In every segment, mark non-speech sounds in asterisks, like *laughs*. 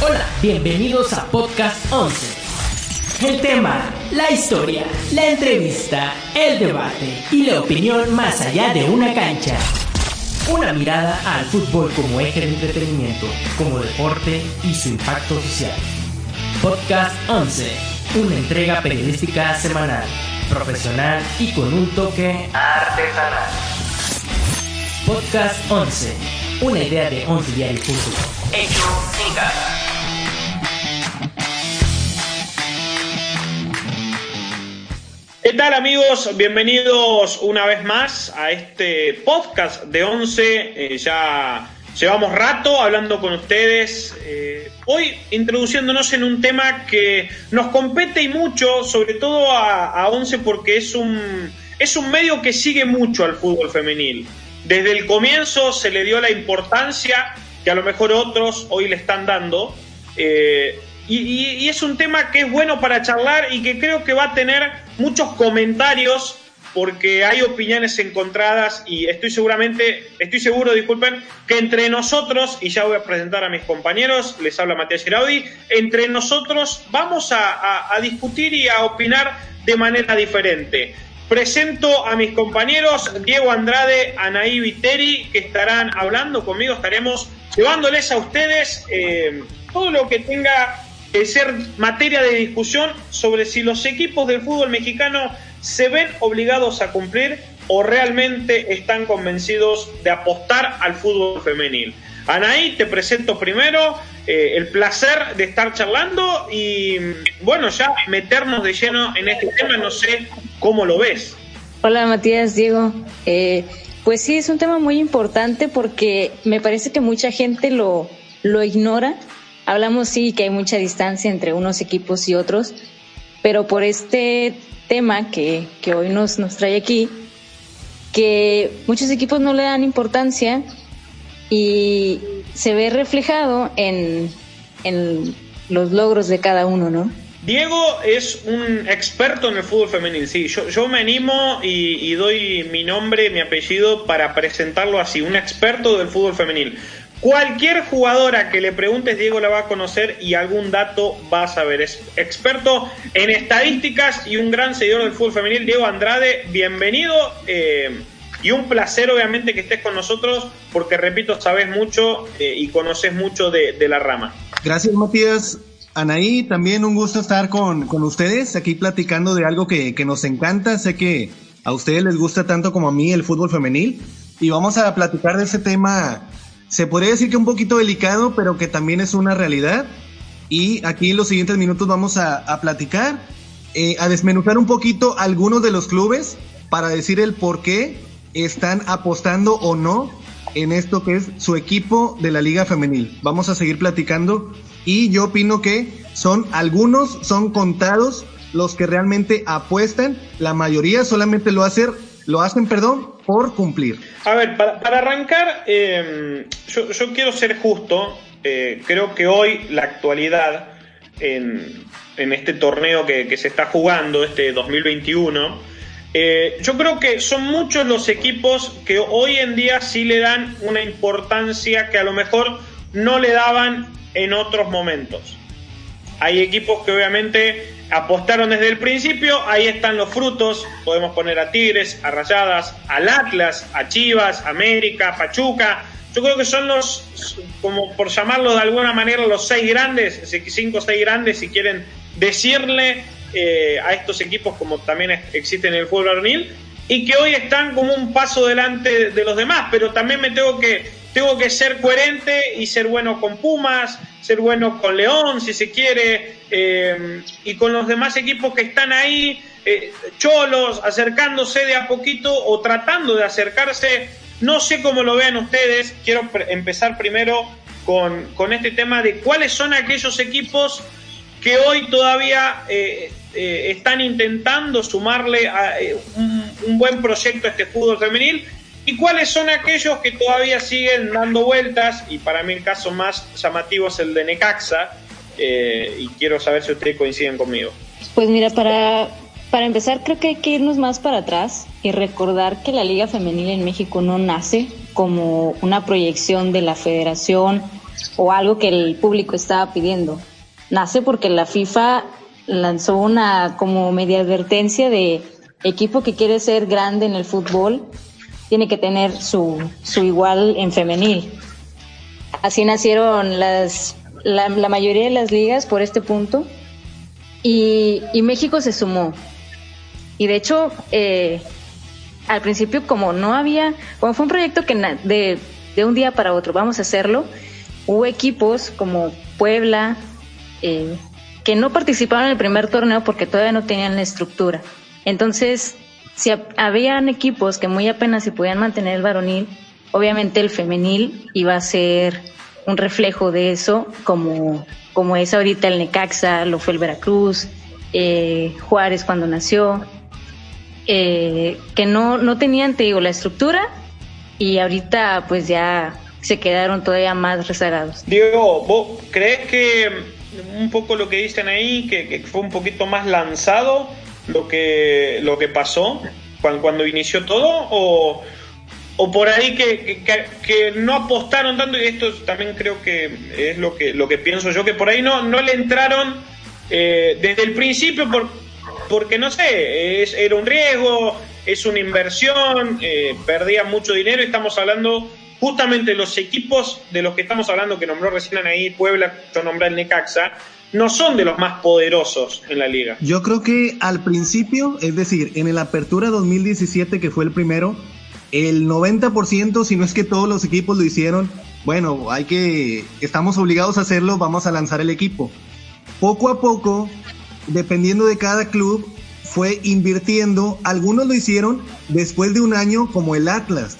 Hola, bienvenidos a Podcast 11. El tema, la historia, la entrevista, el debate y la opinión más allá de una cancha. Una mirada al fútbol como eje de entretenimiento, como deporte y su impacto social. Podcast 11, una entrega periodística semanal, profesional y con un toque artesanal. Podcast 11, una idea de 11 diarios.com. Hecho en casa. ¿Qué tal amigos? Bienvenidos una vez más a este podcast de 11. Eh, ya llevamos rato hablando con ustedes. eh, hoy introduciéndonos en un tema que nos compete y mucho, sobre todo a, a 11 porque es un, es un medio que sigue mucho al fútbol femenil. Desde el comienzo se le dio la importancia que a lo mejor otros hoy le están dando. eh, y, y- es un tema que es bueno para charlar y que creo que va a tener muchos comentarios porque hay opiniones encontradas y estoy seguramente, estoy seguro, disculpen, que entre nosotros, y ya voy a presentar a mis compañeros, les habla Matías Giraudi, entre nosotros vamos a discutir y a opinar de manera diferente. Presento a mis compañeros Diego Andrade, Anaí Viteri, que estarán hablando conmigo, estaremos llevándoles a ustedes eh, todo lo que tenga que ser materia de discusión sobre si los equipos del fútbol mexicano se ven obligados a cumplir o realmente están convencidos de apostar al fútbol femenil. Anaí, te presento primero eh, el placer de estar charlando y bueno, ya meternos de lleno en este tema, no sé cómo lo ves. Hola Matías, Diego. Eh, pues sí, es un tema muy importante porque me parece que mucha gente lo, lo ignora. Hablamos sí que hay mucha distancia entre unos equipos y otros, pero por este tema que, que hoy nos, nos trae aquí, que muchos equipos no le dan importancia y se ve reflejado en, en los logros de cada uno, ¿no? Diego es un experto en el fútbol femenil, sí. Yo, yo me animo y, doy mi nombre, mi apellido para presentarlo así, un experto del fútbol femenil. Cualquier jugadora que le preguntes, Diego la va a conocer y algún dato va a saber. Es experto en estadísticas y un gran seguidor del fútbol femenil. Diego Andrade, bienvenido eh, y un placer obviamente que estés con nosotros porque, repito, sabes mucho eh, y conoces mucho de la rama. Gracias, Matías. Anaí, también un gusto estar con, con ustedes aquí platicando de algo que, que nos encanta. Sé que a ustedes les gusta tanto como a mí el fútbol femenil. Y vamos a platicar de ese tema, se podría decir que un poquito delicado, pero que también es una realidad. Y aquí en los siguientes minutos vamos a, a platicar, eh, a desmenuzar un poquito algunos de los clubes para decir el por qué están apostando o no en esto que es su equipo de la liga femenil. Vamos a seguir platicando y yo opino que son algunos, son contados los que realmente apuestan, la mayoría solamente lo hacen, lo hacen, perdón, por cumplir. A ver, para, arrancar, eh, yo, yo quiero ser justo. eh, creo que hoy la actualidad en, en este torneo que, que se está jugando, este 2021, eh, yo creo que son muchos los equipos que hoy en día sí le dan una importancia que a lo mejor no le daban en otros momentos. Hay equipos que obviamente apostaron desde el principio, ahí están los frutos, podemos poner a Tigres, a Rayadas, al Atlas, a Chivas, América, Pachuca. Yo creo que son los, como por llamarlo de alguna manera, los seis grandes, cinco o seis grandes, si quieren decirle eh, a estos equipos como también existen en el fútbol varonil, y que hoy están como un paso delante de los demás, pero también me tengo que, tengo que ser coherente y ser bueno con Pumas, ser bueno con León, si se quiere, eh, y con los demás equipos que están ahí, eh, cholos, acercándose de a poquito o tratando de acercarse. No sé cómo lo vean ustedes, quiero empezar primero con, con este tema de cuáles son aquellos equipos que hoy todavía eh, eh, están intentando sumarle a, eh, un, buen proyecto a este fútbol femenil y cuáles son aquellos que todavía siguen dando vueltas y para mí el caso más llamativo es el de Necaxa y quiero saber si ustedes coinciden conmigo. Pues mira, para, para empezar creo que hay que irnos más para atrás y recordar que la Liga Femenil en México no nace como una proyección de la federación o algo que el público estaba pidiendo nace porque la FIFA lanzó una como media advertencia de equipo que quiere ser grande en el fútbol tiene que tener su, su igual en femenil. Así nacieron las, la, mayoría de las ligas por este punto y, y México se sumó. Y de hecho, eh, al principio como no había, como fue un proyecto que de, de un día para otro vamos a hacerlo, hubo equipos como Puebla, eh, que no participaron en el primer torneo porque todavía no tenían la estructura. Entonces, si habían equipos que muy apenas se podían mantener el varonil, obviamente el femenil iba a ser un reflejo de eso, como, como es ahorita el Necaxa, lo fue el Veracruz, eh, Juárez cuando nació, eh, que no, no tenían, te digo, la estructura y ahorita pues ya se quedaron todavía más rezagados. Diego, ¿vos crees que un poco lo que dicen ahí, que, fue un poquito más lanzado lo que, lo que pasó cuando, cuando inició todo, o, o por ahí que, que, no apostaron tanto, y esto también creo que es lo que, lo que pienso yo, que por ahí no, no le entraron eh, desde el principio por, porque no sé, es, era un riesgo, es una inversión, eh, perdía mucho dinero, estamos hablando justamente los equipos de los que estamos hablando, que nombró recién ahí Puebla, yo nombré el Necaxa, no son de los más poderosos en la liga. Yo creo que al principio, es decir, en el Apertura 2017, que fue el primero, el 90%, si no es que todos los equipos lo hicieron, bueno, hay que, estamos obligados a hacerlo, vamos a lanzar el equipo. Poco a poco, dependiendo de cada club, fue invirtiendo, algunos lo hicieron después de un año como el Atlas,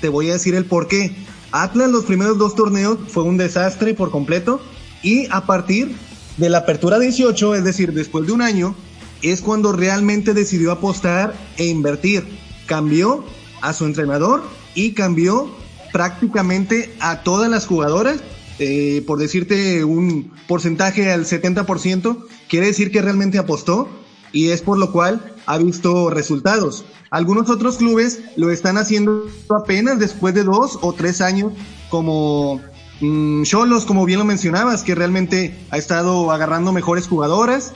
te voy a decir el por qué. Atlas los primeros dos torneos fue un desastre por completo y a partir de la apertura 18, es decir, después de un año, es cuando realmente decidió apostar e invertir. Cambió a su entrenador y cambió prácticamente a todas las jugadoras. Eh, por decirte un porcentaje al 70%, quiere decir que realmente apostó y es por lo cual ha visto resultados. Algunos otros clubes lo están haciendo apenas después de dos o tres años, como mm, Cholos, como bien lo mencionabas, que realmente ha estado agarrando mejores jugadoras.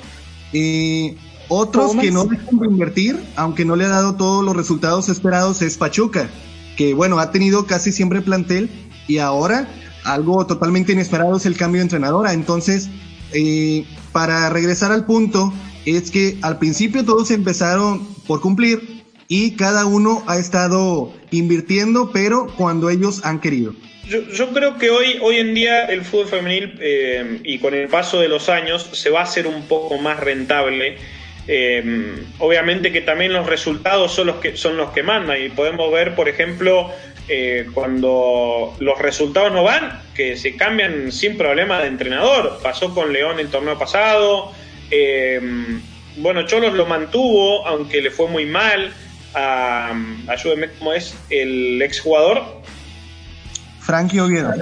y otros que no dejan de invertir, aunque no le ha dado todos los resultados esperados, es Pachuca, que bueno, ha tenido casi siempre plantel y ahora algo totalmente inesperado es el cambio de entrenadora. Entonces, eh, para regresar al punto, es que al principio todos empezaron por cumplir y cada uno ha estado invirtiendo, pero cuando ellos han querido. Yo, creo que hoy, hoy en día el fútbol femenil eh, y con el paso de los años se va a hacer un poco más rentable. Eh, obviamente que también los resultados son los que son los que mandan y podemos ver, por ejemplo, eh, cuando los resultados no van, que se cambian sin problema de entrenador. Pasó con León el torneo pasado, eh, bueno, Cholos lo mantuvo, aunque le fue muy mal. A, ayúdeme, ¿cómo es? El exjugador. Frankie Oviedo.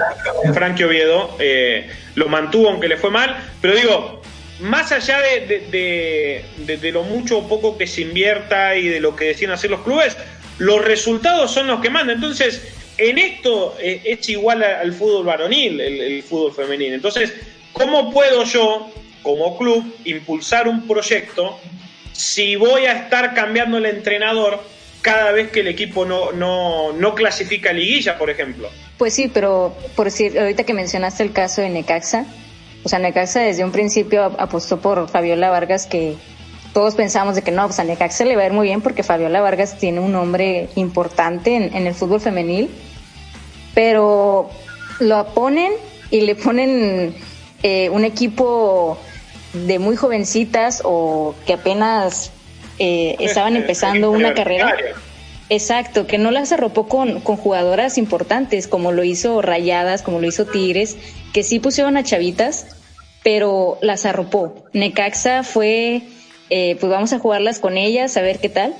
Frankie Oviedo eh, lo mantuvo, aunque le fue mal. Pero digo, más allá de, lo mucho o poco que se invierta y de lo que deciden hacer los clubes, los resultados son los que mandan. Entonces, en esto eh, es igual al fútbol varonil, el, fútbol femenino. Entonces, ¿cómo puedo yo como club impulsar un proyecto si voy a estar cambiando el entrenador cada vez que el equipo no, no, no clasifica liguilla, por ejemplo. Pues sí, pero por decir, ahorita que mencionaste el caso de Necaxa, o sea, Necaxa desde un principio apostó por Fabiola Vargas, que todos pensamos de que no, pues a Necaxa le va a ir muy bien porque Fabiola Vargas tiene un nombre importante en, en el fútbol femenil, pero lo ponen y le ponen eh, un equipo de muy jovencitas o que apenas eh, estaban *laughs* empezando una carrera. Exacto, que no las arropó con, con jugadoras importantes, como lo hizo Rayadas, como lo hizo Tigres, que sí pusieron a chavitas, pero las arropó. Necaxa fue, eh, pues vamos a jugarlas con ellas, a ver qué tal.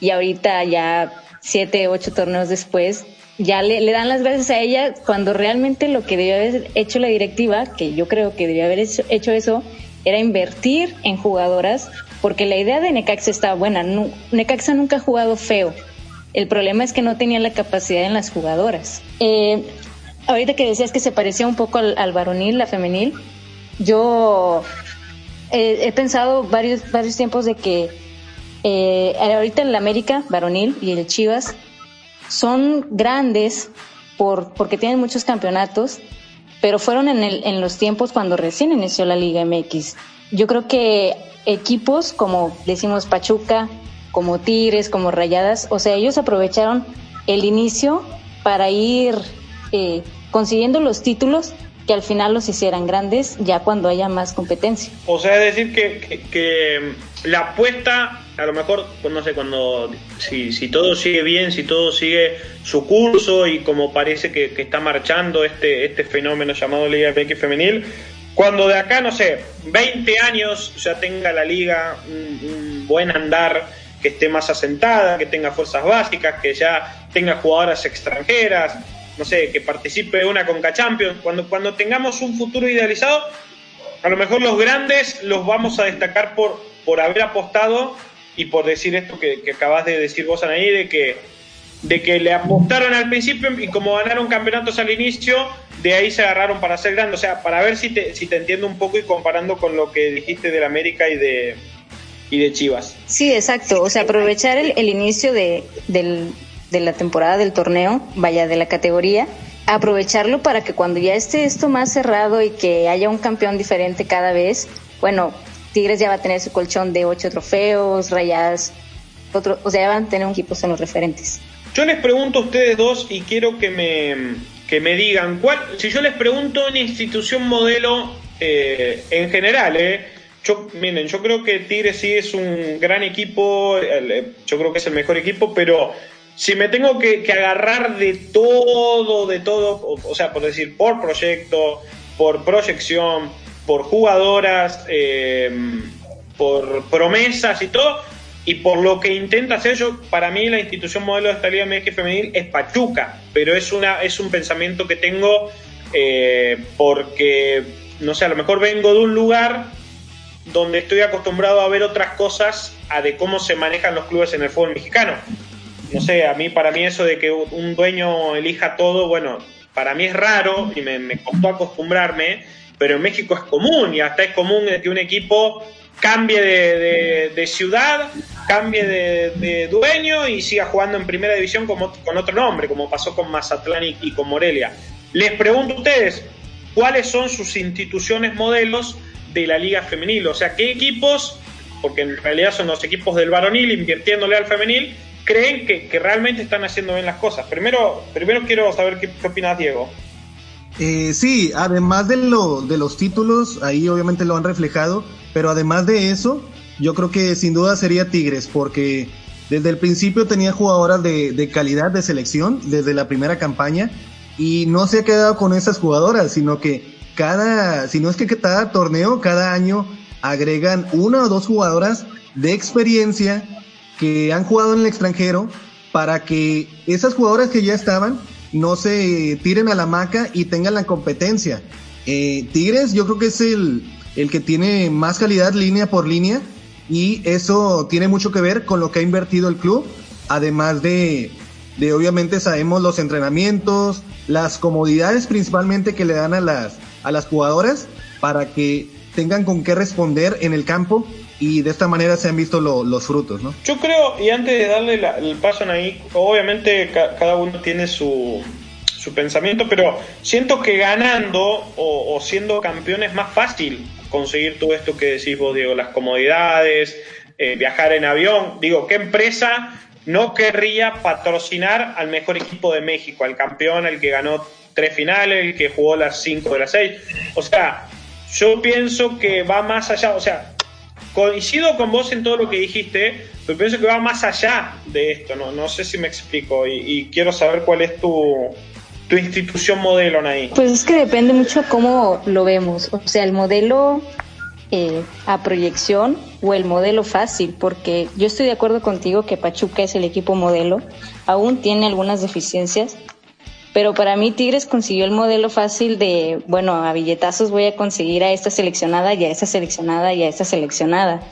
Y ahorita ya siete, ocho torneos después, ya le, le dan las gracias a ella cuando realmente lo que debió haber hecho la directiva, que yo creo que debió haber hecho, hecho eso, era invertir en jugadoras, porque la idea de Necaxa estaba buena. Necaxa nunca ha jugado feo el problema es que no tenía la capacidad en las jugadoras. Eh, ahorita que decías que se parecía un poco al, varonil, la femenil, yo eh, he pensado varios, varios tiempos de que eh, ahorita en la América, varonil y el Chivas, son grandes por, porque tienen muchos campeonatos, pero fueron en, en los tiempos cuando recién inició la Liga MX. Yo creo que equipos como decimos Pachuca, como Tigres, como Rayadas, o sea, ellos aprovecharon el inicio para ir eh, consiguiendo los títulos que al final los hicieran grandes ya cuando haya más competencia. O sea, es decir que, que, la apuesta, a lo mejor, pues no sé, cuando, si, si todo sigue bien, si todo sigue su curso y como parece que, está marchando este, este fenómeno llamado Liga MX Femenil, cuando de acá, no sé, 20 años ya tenga la liga un buen andar, que esté más asentada, que tenga fuerzas básicas, que ya tenga jugadoras extranjeras, no sé, que participe una Conca Champions. Cuando, cuando tengamos un futuro idealizado, a lo mejor los grandes los vamos a destacar por, por haber apostado y por decir esto que, que acabas de decir vos, Anaí, de que, de que le apostaron al principio y como ganaron campeonatos al inicio, de ahí se agarraron para ser grandes. O sea, para ver si te, si te entiendo un poco y comparando con lo que dijiste de la América y de, y de Chivas. Sí, exacto. O sea, aprovechar el, el inicio de, del, de la temporada del torneo, vaya, de la categoría, aprovecharlo para que cuando ya esté esto más cerrado y que haya un campeón diferente cada vez, bueno, Tigres ya va a tener su colchón de ocho trofeos, rayadas, otro, o sea, van a tener un equipo son los referentes. Yo les pregunto a ustedes dos y quiero que me, que me digan, ¿cuál, si yo les pregunto una institución modelo eh, en general, eh, yo, miren, yo creo que Tigres sí es un gran equipo, yo creo que es el mejor equipo, pero si me tengo que, agarrar de todo, de todo, o, sea, por decir, por proyecto, por proyección, por jugadoras, eh, por promesas y todo, y por lo que intenta hacer yo, para mí la institución modelo de esta Liga MX femenil es Pachuca, pero es, una, es un pensamiento que tengo eh, porque, no sé, a lo mejor vengo de un lugar donde estoy acostumbrado a ver otras cosas a de cómo se manejan los clubes en el fútbol mexicano. No sé, a mí, para mí eso de que un dueño elija todo, bueno, para mí es raro y me, costó acostumbrarme, pero en México es común y hasta es común que un equipo cambie de, ciudad, cambie de, dueño y siga jugando en primera división como, con otro nombre, como pasó con Mazatlán y, con Morelia. Les pregunto a ustedes, ¿cuáles son sus instituciones modelos de la liga femenil. O sea, ¿qué equipos, porque en realidad son los equipos del varonil invirtiéndole al femenil, creen que, realmente están haciendo bien las cosas? Primero, primero quiero saber qué, opinas, Diego. Eh, sí, además de, lo, de los títulos, ahí obviamente lo han reflejado, pero además de eso, yo creo que sin duda sería Tigres, porque desde el principio tenía jugadoras de, calidad de selección, desde la primera campaña, y no se ha quedado con esas jugadoras, sino que cada, si no es que cada torneo, cada año agregan una o dos jugadoras de experiencia que han jugado en el extranjero para que esas jugadoras que ya estaban no se tiren a la maca y tengan la competencia. Eh, Tigres yo creo que es el, el que tiene más calidad línea por línea y eso tiene mucho que ver con lo que ha invertido el club, además de, de obviamente sabemos los entrenamientos, las comodidades principalmente que le dan a las, a las jugadoras para que tengan con qué responder en el campo y de esta manera se han visto los frutos, ¿no? Yo creo, y antes de darle el paso ahí, obviamente cada uno tiene su, su pensamiento, pero siento que ganando o, siendo campeón es más fácil conseguir todo esto que decís vos, Diego, las comodidades, eh, viajar en avión. Digo, ¿qué empresa no querría patrocinar al mejor equipo de México, al campeón, al que ganó tres finales, el que jugó las cinco de las seis. O sea, yo pienso que va más allá, o sea, coincido con vos en todo lo que dijiste, pero pienso que va más allá de esto, no, no sé si me explico y, quiero saber cuál es tu, tu institución modelo, ahí. Pues es que depende mucho cómo lo vemos, o sea, el modelo eh, a proyección o el modelo fácil, porque yo estoy de acuerdo contigo que Pachuca es el equipo modelo, aún tiene algunas deficiencias, pero para mí Tigres consiguió el modelo fácil de, bueno, a billetazos voy a conseguir a esta seleccionada y a esta seleccionada y a esta seleccionada.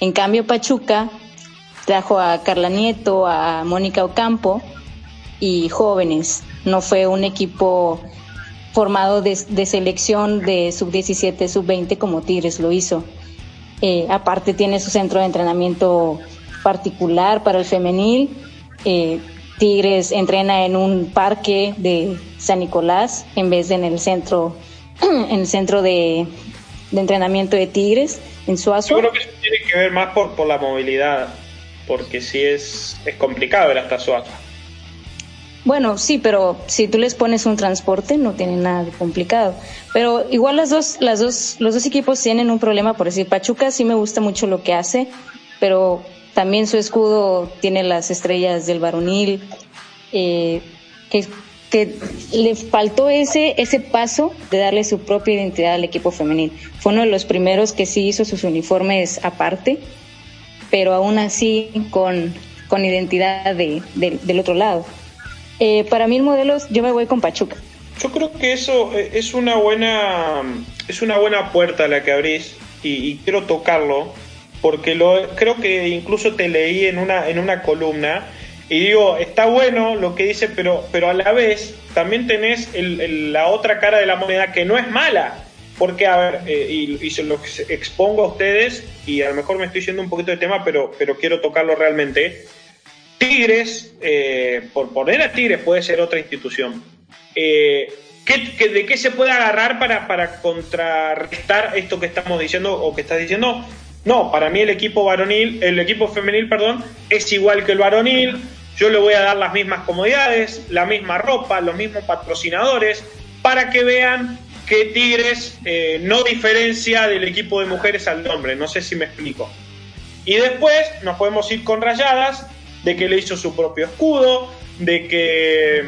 En cambio Pachuca trajo a Carla Nieto, a Mónica Ocampo y jóvenes. No fue un equipo formado de, selección de sub-17, sub-20 como Tigres lo hizo. Eh, aparte tiene su centro de entrenamiento particular para el femenil. Eh, Tigres entrena en un parque de San Nicolás en vez de en el centro, *clears throat* en el centro de, entrenamiento de Tigres en Suazo. Yo creo que eso tiene que ver más por, la movilidad, porque es, es complicado ir hasta Suazo. Bueno, sí, pero si tú les pones un transporte no tiene nada de complicado. Pero igual las dos, las dos, los dos equipos tienen un problema, por decir, Pachuca sí me gusta mucho lo que hace, pero también su escudo tiene las estrellas del varonil, eh, que, le faltó ese, ese paso de darle su propia identidad al equipo femenil. Fue uno de los primeros que sí hizo sus uniformes aparte, pero aún así con, con identidad de, del otro lado. Eh, para mí el modelo, yo me voy con Pachuca. Yo creo que eso eh, es una buena, es una buena puerta la que abrís y quiero tocarlo porque lo, creo que incluso te leí en una, en una columna y digo, está bueno lo que dice, pero, pero a la vez también tenés la otra cara de la moneda que no es mala. Porque, a ver, eh, y, se lo expongo a ustedes, y a lo mejor me estoy yendo un poquito de tema, pero, pero quiero tocarlo realmente. Tigres, eh, por poner a Tigres, puede ser otra institución. Eh, de qué se puede agarrar para, contrarrestar esto que estamos diciendo o que estás diciendo? No, para mí el equipo varonil, el equipo femenil, perdón, es igual que el varonil. Yo le voy a dar las mismas comodidades, la misma ropa, los mismos patrocinadores, para que vean que Tigres eh, no diferencia del equipo de mujeres al hombre. No sé si me explico. Y después nos podemos ir con rayadas, de que le hizo su propio escudo, de que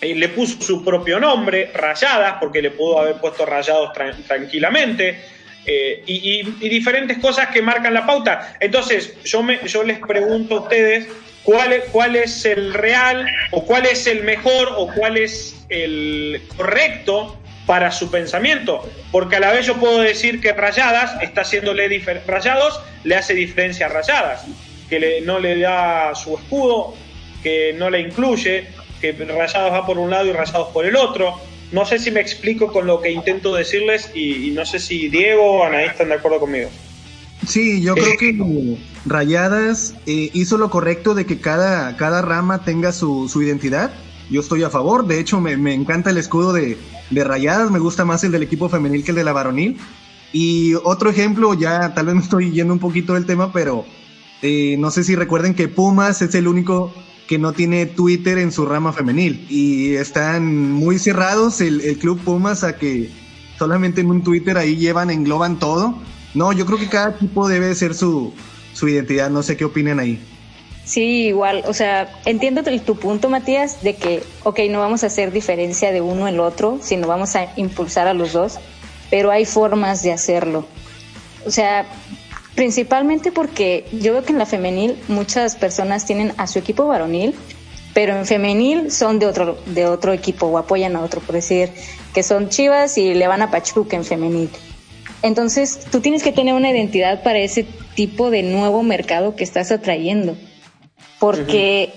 eh, le puso su propio nombre, rayadas, porque le pudo haber puesto rayados tranquilamente eh, y, diferentes cosas que marcan la pauta. Entonces, yo, me, yo les pregunto a ustedes cuál, cuál es el real o cuál es el mejor o cuál es el correcto para su pensamiento, porque a la vez yo puedo decir que Rayadas está haciéndole Rayados le hace diferencia a Rayadas, que no le da su escudo, que no le incluye, que Rayados va por un lado y Rayados por el otro, no sé si me explico con lo que intento decirles y, no sé si Diego o Anaí están de acuerdo conmigo. Sí, yo creo que Rayadas eh, hizo lo correcto de que cada, cada rama tenga su, identidad. Yo estoy a favor, de hecho me, encanta el escudo de, Rayadas, me gusta más el del equipo femenil que el de la varonil. Y otro ejemplo, ya tal vez me estoy yendo un poquito del tema, pero eh, no sé si recuerden que Pumas es el único que no tiene Twitter en su rama femenil y están muy cerrados el, club Pumas a que solamente en un Twitter ahí llevan, engloban todo. No, yo creo que cada equipo debe ser su, su identidad, no sé qué opinan ahí. Sí, igual, o sea, entiendo tu punto, Matías, de que, ok, no vamos a hacer diferencia de uno el otro, sino vamos a impulsar a los dos, pero hay formas de hacerlo. O sea, Principalmente porque yo veo que en la femenil muchas personas tienen a su equipo varonil, pero en femenil son de otro, de otro equipo o apoyan a otro, por decir que son chivas y le van a Pachuca en femenil. Entonces, tú tienes que tener una identidad para ese tipo de nuevo mercado que estás atrayendo. Porque,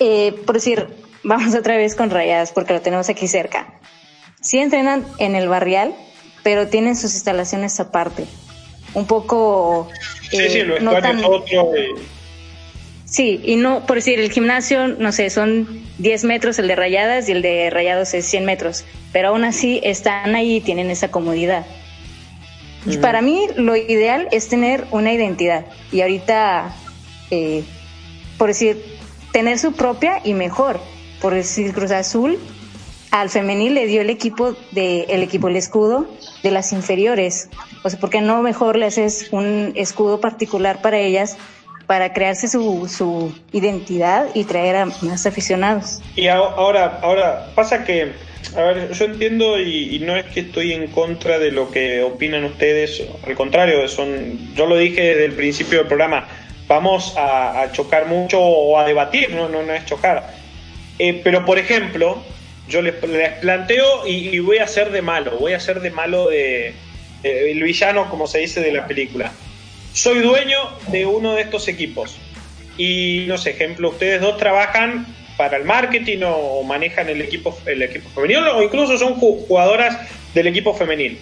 eh, por decir, vamos otra vez con Rayadas, porque lo tenemos aquí cerca. Sí entrenan en el barrial, pero tienen sus instalaciones aparte un poco... Sí, sí, eh, no otro. Sí, y no, por decir, el gimnasio, no sé, son 10 metros el de rayadas y el de rayados es 100 metros, pero aún así están ahí y tienen esa comodidad. Y para mí lo ideal es tener una identidad y ahorita, eh, por decir, tener su propia y mejor. Por decir, Cruz Azul al femenil le dio el equipo de el equipo el escudo de las inferiores. O sea, ¿por qué no mejor le haces un escudo particular para ellas para crearse su, su identidad y traer a más aficionados? Y ahora, ahora pasa que, a ver, yo entiendo y, no es que estoy en contra de lo que opinan ustedes, al contrario, son, yo lo dije desde el principio del programa, vamos a, chocar mucho o a debatir, no, no, no es chocar. Eh, pero, por ejemplo, yo les, planteo y, voy a ser de malo, voy a ser de malo de, el villano, como se dice de la película. Soy dueño de uno de estos equipos y, no sé, ejemplo, ustedes dos trabajan para el marketing o manejan el equipo, el equipo femenil o incluso son jugadoras del equipo femenil.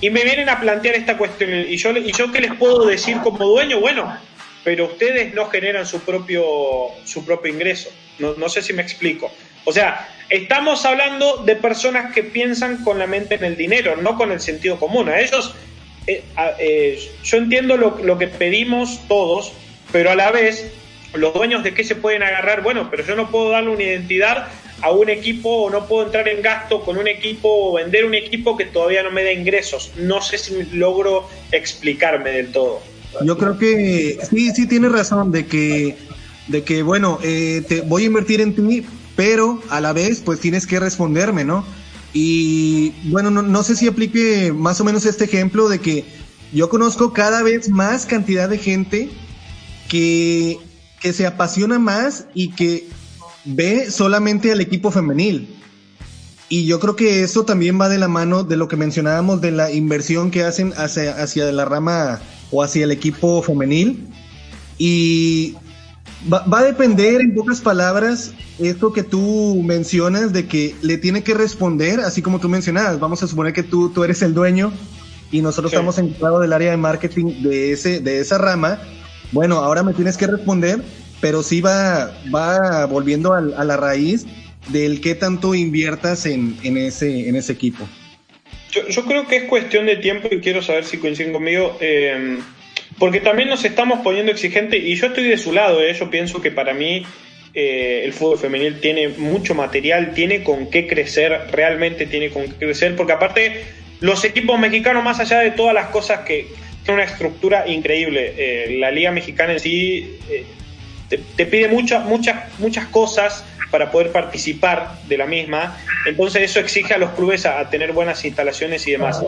Y me vienen a plantear esta cuestión y yo, qué les puedo decir como dueño, bueno, pero ustedes no generan su propio, su propio ingreso. No sé si me explico. O sea, estamos hablando de personas que piensan con la mente en el dinero, no con el sentido común. A ellos, eh, eh, yo entiendo lo, que pedimos todos, pero a la vez, los dueños de qué se pueden agarrar, bueno, pero yo no puedo darle una identidad a un equipo o no puedo entrar en gasto con un equipo o vender un equipo que todavía no me da ingresos. No sé si logro explicarme del todo. Yo creo que sí, sí tienes razón de que, de que bueno, eh, te voy a invertir en ti, pero a la vez pues tienes que responderme, ¿no? Y bueno, no, sé si aplique más o menos este ejemplo de que yo conozco cada vez más cantidad de gente que, que se apasiona más y que ve solamente al equipo femenil. Y yo creo que eso también va de la mano de lo que mencionábamos de la inversión que hacen hacia, hacia la rama o hacia el equipo femenil. Y Va, a depender, en pocas palabras, esto que tú mencionas de que le tiene que responder, así como tú mencionabas. Vamos a suponer que tú, tú eres el dueño y nosotros estamos encargados del área de marketing de, ese, de esa rama. Bueno, ahora me tienes que responder, pero sí va, va volviendo a, la raíz del qué tanto inviertas en, en, ese, en ese equipo. Yo, yo, creo que es cuestión de tiempo y quiero saber si coinciden conmigo. Eh, porque también nos estamos poniendo exigentes y yo estoy de su lado, ¿eh? yo pienso que para mí eh, el fútbol femenil tiene mucho material, tiene con qué crecer, realmente tiene con qué crecer, porque aparte los equipos mexicanos, más allá de todas las cosas que tienen una estructura increíble, eh, la liga mexicana en sí te, te, pide muchas, muchas, muchas cosas para poder participar de la misma. Entonces eso exige a los clubes a, tener buenas instalaciones y demás.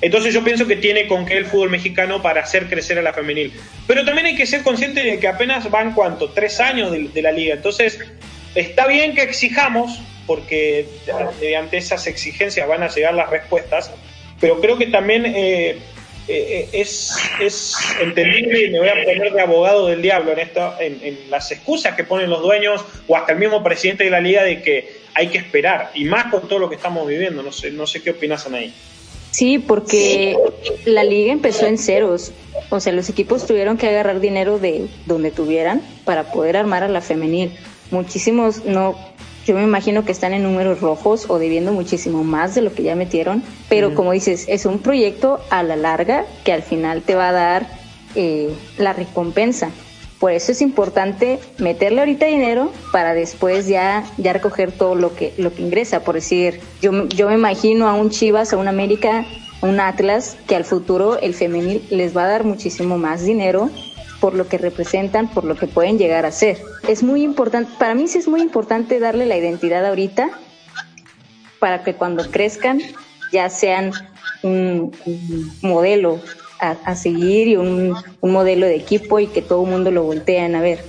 Entonces yo pienso que tiene con qué el fútbol mexicano para hacer crecer a la femenil. Pero también hay que ser consciente de que apenas van cuánto, tres años de, la liga. Entonces está bien que exijamos, porque mediante esas exigencias van a llegar las respuestas, pero creo que también eh, eh, es, es entendible y me voy a poner de abogado del diablo en, esto, en, las excusas que ponen los dueños o hasta el mismo presidente de la liga de que hay que esperar, y más con todo lo que estamos viviendo. No sé, no sé qué opinas, ahí Sí, porque la liga empezó en ceros. O sea, los equipos tuvieron que agarrar dinero de donde tuvieran para poder armar a la femenil. Muchísimos no yo me imagino que están en números rojos o debiendo muchísimo más de lo que ya metieron, pero como dices, es un proyecto a la larga que al final te va a dar eh, la recompensa. Por eso es importante meterle ahorita dinero para después ya, ya recoger todo lo que, lo que ingresa. Por decir, yo, yo me imagino a un Chivas, a un América, a un Atlas, que al futuro el femenil les va a dar muchísimo más dinero por lo que representan, por lo que pueden llegar a ser. Es muy importante, para mí sí es muy importante darle la identidad ahorita para que cuando crezcan ya sean un, modelo a, seguir y un, modelo de equipo y que todo el mundo lo volteen a ver.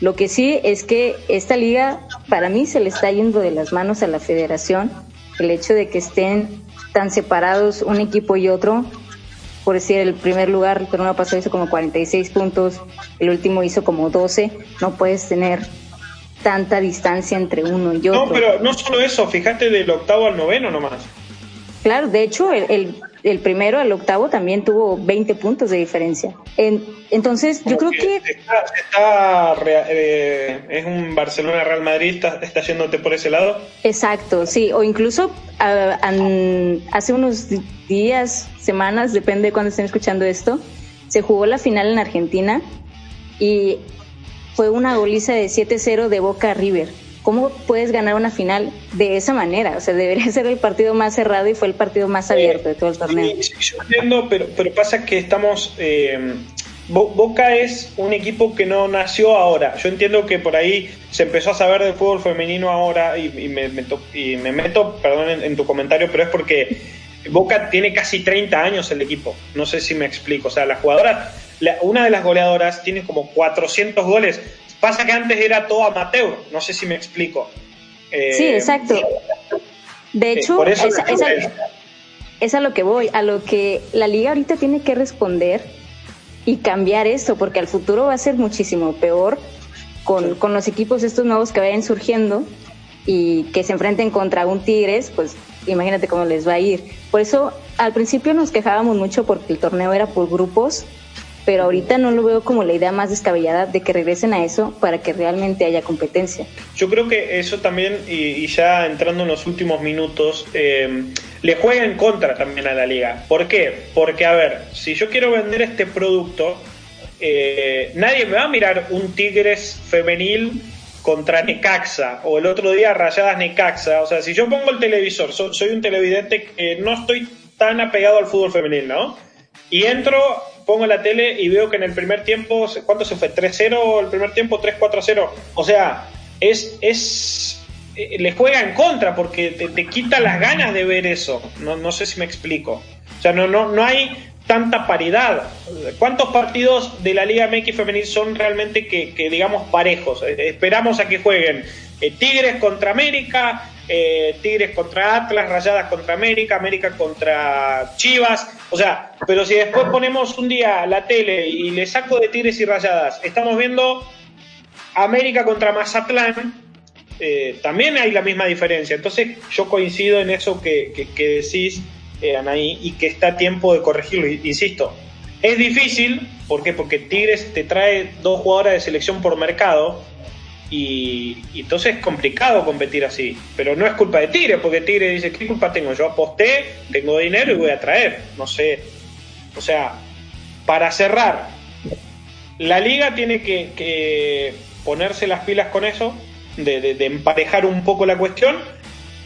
Lo que sí es que esta liga para mí se le está yendo de las manos a la federación. El hecho de que estén tan separados un equipo y otro por decir, el primer lugar, el torneo pasado hizo como 46 puntos, el último hizo como 12, no puedes tener tanta distancia entre uno y otro. No, pero no solo eso, fíjate del octavo al noveno nomás. Claro, de hecho, el, el, primero al octavo también tuvo 20 puntos de diferencia. entonces, yo creo que... Está, eh, es un Barcelona-Real Madrid, está, está yéndote por ese lado. Exacto, sí, o incluso hace unos días, semanas, depende de cuando estén escuchando esto, se jugó la final en Argentina y fue una goliza de 7-0 de Boca River ¿cómo puedes ganar una final de esa manera? O sea, debería *laughs* ser el partido más cerrado y fue el partido más abierto de todo el torneo. Sí, yo entiendo, pero, pero pasa que estamos... Eh, Boca es un equipo que no nació ahora. Yo entiendo que por ahí se empezó a saber del fútbol femenino ahora y, me, meto, perdón, en, tu comentario, pero es porque Boca tiene casi 30 años el equipo. No sé si me explico. O sea, la jugadora, una de las goleadoras tiene como 400 goles. Pasa que antes era todo amateur. No sé si me explico. Eh, sí, exacto. De hecho, es a lo que voy, a lo que la liga ahorita tiene que responder y cambiar esto, porque al futuro va a ser muchísimo peor con, con los equipos estos nuevos que vayan surgiendo y que se enfrenten contra un Tigres, pues imagínate cómo les va a ir. Por eso al principio nos quejábamos mucho porque el torneo era por grupos pero ahorita no lo veo como la idea más descabellada de que regresen a eso para que realmente haya competencia. Yo creo que eso también, y, ya entrando en los últimos minutos, eh, le juega en contra también a la liga. ¿Por qué? Porque, a ver, si yo quiero vender este producto, eh, nadie me va a mirar un Tigres femenil contra Necaxa o el otro día Rayadas Necaxa. O sea, si yo pongo el televisor, soy un televidente que no estoy tan apegado al fútbol femenil, ¿no? Y entro pongo la tele y veo que en el primer tiempo, ¿cuánto se fue? ¿3-0 el primer tiempo? ¿3-4-0? O sea, es, es, eh, le juega en contra porque te, quita las ganas de ver eso. No, no sé si me explico. O sea, no, no, no hay tanta paridad. ¿Cuántos partidos de la Liga MX femenil son realmente que, que digamos parejos? Eh, esperamos a que jueguen eh, Tigres contra América, eh, Tigres contra Atlas, Rayadas contra América, América contra Chivas. O sea, pero si después ponemos un día la tele y le saco de Tigres y Rayadas, estamos viendo América contra Mazatlán, eh, también hay la misma diferencia. Entonces yo coincido en eso que, decís, eh, Anaí, y que está a tiempo de corregirlo. Insisto, es difícil, ¿por qué? Porque Tigres te trae dos jugadoras de selección por mercado y, entonces es complicado competir así. Pero no es culpa de Tigre, porque Tigre dice, ¿qué culpa tengo? Yo aposté, tengo dinero y voy a traer. No sé. O sea, para cerrar, la liga tiene que, ponerse las pilas con eso, de, emparejar un poco la cuestión,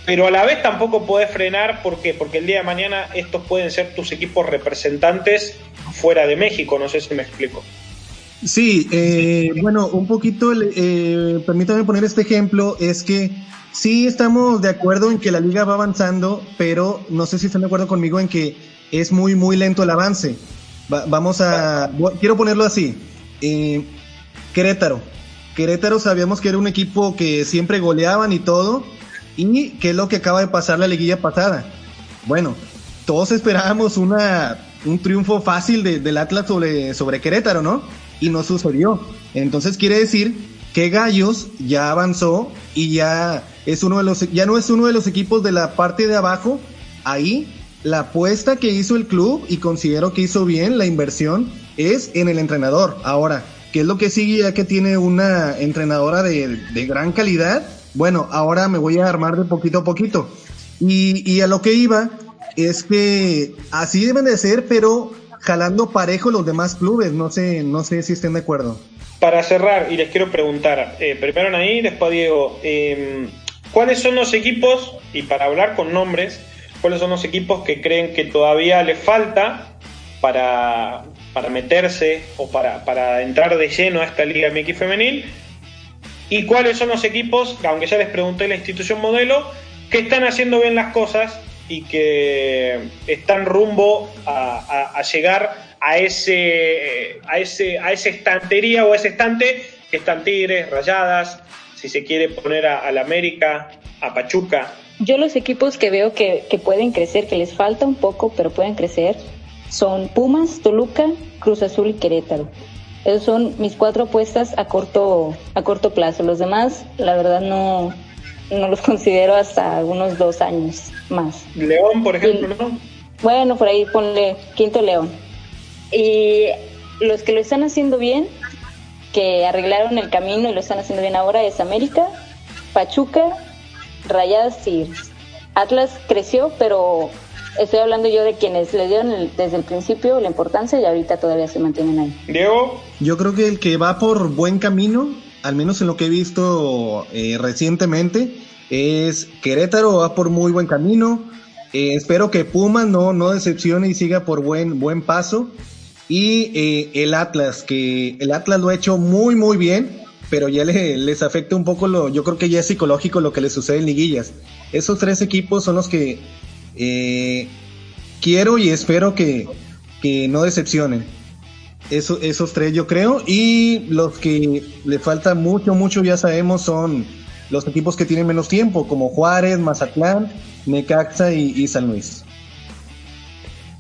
pero a la vez tampoco puede frenar, ¿por qué? Porque el día de mañana estos pueden ser tus equipos representantes fuera de México, no sé si me explico. Sí, eh, bueno, un poquito, eh, permítame poner este ejemplo, es que sí estamos de acuerdo en que la liga va avanzando, pero no sé si están de acuerdo conmigo en que es muy, muy lento el avance. vamos a, quiero ponerlo así, eh, Querétaro. Querétaro sabíamos que era un equipo que siempre goleaban y todo, y que es lo que acaba de pasar la liguilla pasada. Bueno, todos esperábamos una, un triunfo fácil del Atlas sobre, sobre Querétaro, ¿no? Y no sucedió. Entonces quiere decir que Gallos ya avanzó y ya es uno de los ya no es uno de los equipos de la parte de abajo. Ahí la apuesta que hizo el club y considero que hizo bien la inversión es en el entrenador. Ahora, ¿qué es lo que sigue ya que tiene una entrenadora de, gran calidad? Bueno, ahora me voy a armar de poquito a poquito. Y, y a lo que iba es que así deben de ser, pero jalando parejo los demás clubes. No sé, no sé si estén de acuerdo. Para cerrar, y les quiero preguntar, eh, primero ahí, después Diego, em, ¿cuáles son los equipos, y para hablar con nombres, cuáles son los equipos que creen que todavía les falta para, para meterse o para, para entrar de lleno a esta Liga MX femenil? ¿Y cuáles son los equipos, aunque ya les pregunté la institución modelo, que están haciendo bien las cosas y que están rumbo a, llegar a ese, a ese a esa estantería o a ese estante que están Tigres, Rayadas, si se quiere poner a, la América, a Pachuca. Yo los equipos que veo que, que pueden crecer, que les falta un poco, pero pueden crecer, son Pumas, Toluca, Cruz Azul y Querétaro. Esas son mis cuatro apuestas a corto, a corto plazo. Los demás, la verdad, no, no los *laughs* considero hasta unos dos años más. León, por ejemplo, ¿no? Bueno, por ahí ponle Quinto León. Y los que lo están haciendo bien, que arreglaron el camino y lo están haciendo bien ahora, es América, Pachuca, Rayadas y Atlas creció, pero estoy hablando yo de quienes le dieron desde el principio la importancia y ahorita todavía se mantienen ahí. Diego. Yo creo que el que va por buen camino al menos en lo que he visto eh, recientemente, es Querétaro va por muy buen camino. Eh, espero que Pumas no, no decepcione y siga por buen, buen paso. Y eh, el Atlas, que el Atlas lo ha hecho muy, muy bien, pero ya les afecta un poco lo, yo creo que ya es psicológico lo que les sucede en liguillas. Esos tres equipos son los que quiero y espero que, que no decepcionen. Eso, esos tres yo creo. Y los que le falta mucho, mucho, ya sabemos, son los equipos que tienen menos tiempo, como Juárez, Mazatlán, Necaxa y, San Luis.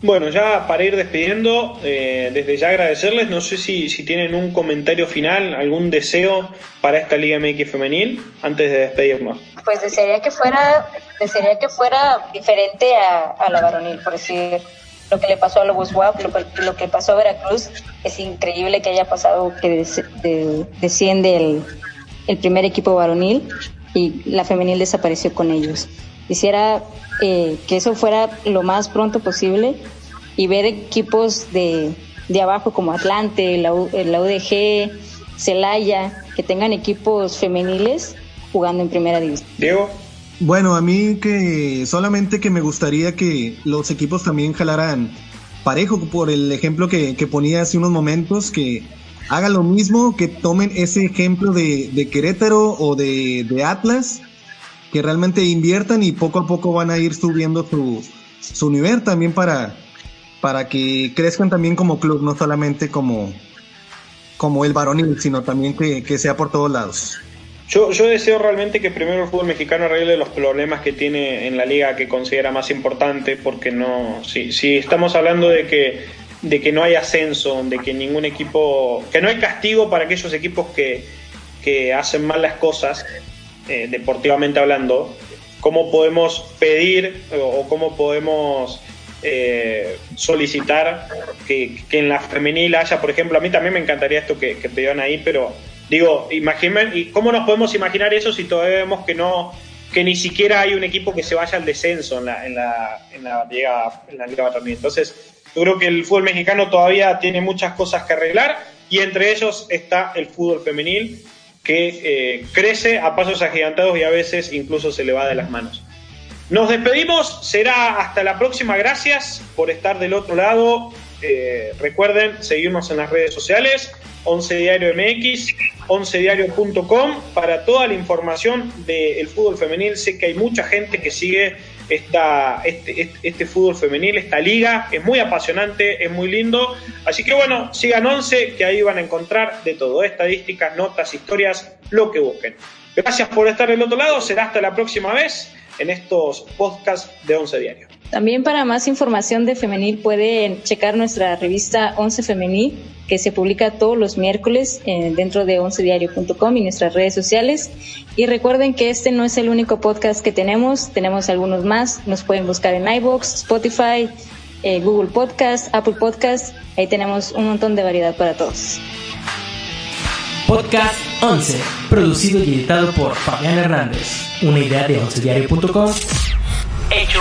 Bueno, ya para ir despidiendo, eh, desde ya agradecerles, no sé si, si, tienen un comentario final, algún deseo para esta Liga MX femenil antes de despedirnos. Pues desearía que fuera, desearía que fuera diferente a, a la varonil, por decir, lo que le pasó a Lobos WAP, lo, que pasó a Veracruz, es increíble que haya pasado que desciende el, el, primer equipo varonil y la femenil desapareció con ellos. Quisiera eh, que eso fuera lo más pronto posible y ver equipos de, de abajo como Atlante, la, la UDG, Celaya, que tengan equipos femeniles jugando en primera división. Diego. Bueno, a mí que solamente que me gustaría que los equipos también jalaran parejo por el ejemplo que, ponía hace unos momentos, que hagan lo mismo, que tomen ese ejemplo de, Querétaro o de, Atlas, que realmente inviertan y poco a poco van a ir subiendo su, su nivel también para, para que crezcan también como club, no solamente como, como el varonil, sino también que, que sea por todos lados. Yo, yo deseo realmente que primero el fútbol mexicano arregle los problemas que tiene en la liga que considera más importante, porque no, si, si estamos hablando de que, de que no hay ascenso, de que ningún equipo, que no hay castigo para aquellos equipos que, que hacen mal las cosas, eh, deportivamente hablando, ¿cómo podemos pedir o cómo podemos eh, solicitar que, que, en la femenil haya, por ejemplo, a mí también me encantaría esto que, que pedían ahí, pero Digo, imaginen, ¿y cómo nos podemos imaginar eso si todavía vemos que no, que ni siquiera hay un equipo que se vaya al descenso en la, en la, en la Liga, en la Liga Entonces, yo creo que el fútbol mexicano todavía tiene muchas cosas que arreglar y entre ellos está el fútbol femenil que eh, crece a pasos agigantados y a veces incluso se le va de las manos. Nos despedimos, será hasta la próxima. Gracias por estar del otro lado. Eh, recuerden seguirnos en las redes sociales, 11 Diario MX, 11diario.com para toda la información del fútbol femenil. Sé que hay mucha gente que sigue esta, este, este, este, fútbol femenil, esta liga. Es muy apasionante, es muy lindo. Así que bueno, sigan 11, que ahí van a encontrar de todo, estadísticas, notas, historias, lo que busquen. Gracias por estar del otro lado. Será hasta la próxima vez en estos podcasts de 11 Diario. También para más información de femenil pueden checar nuestra revista 11 Femenil que se publica todos los miércoles eh, dentro de oncediario.com y nuestras redes sociales. Y recuerden que este no es el único podcast que tenemos, tenemos algunos más. Nos pueden buscar en iBox, Spotify, eh, Google Podcast, Apple Podcast. Ahí tenemos un montón de variedad para todos. Podcast 11, producido y editado por Fabián Hernández. Una idea de oncediario.com hecho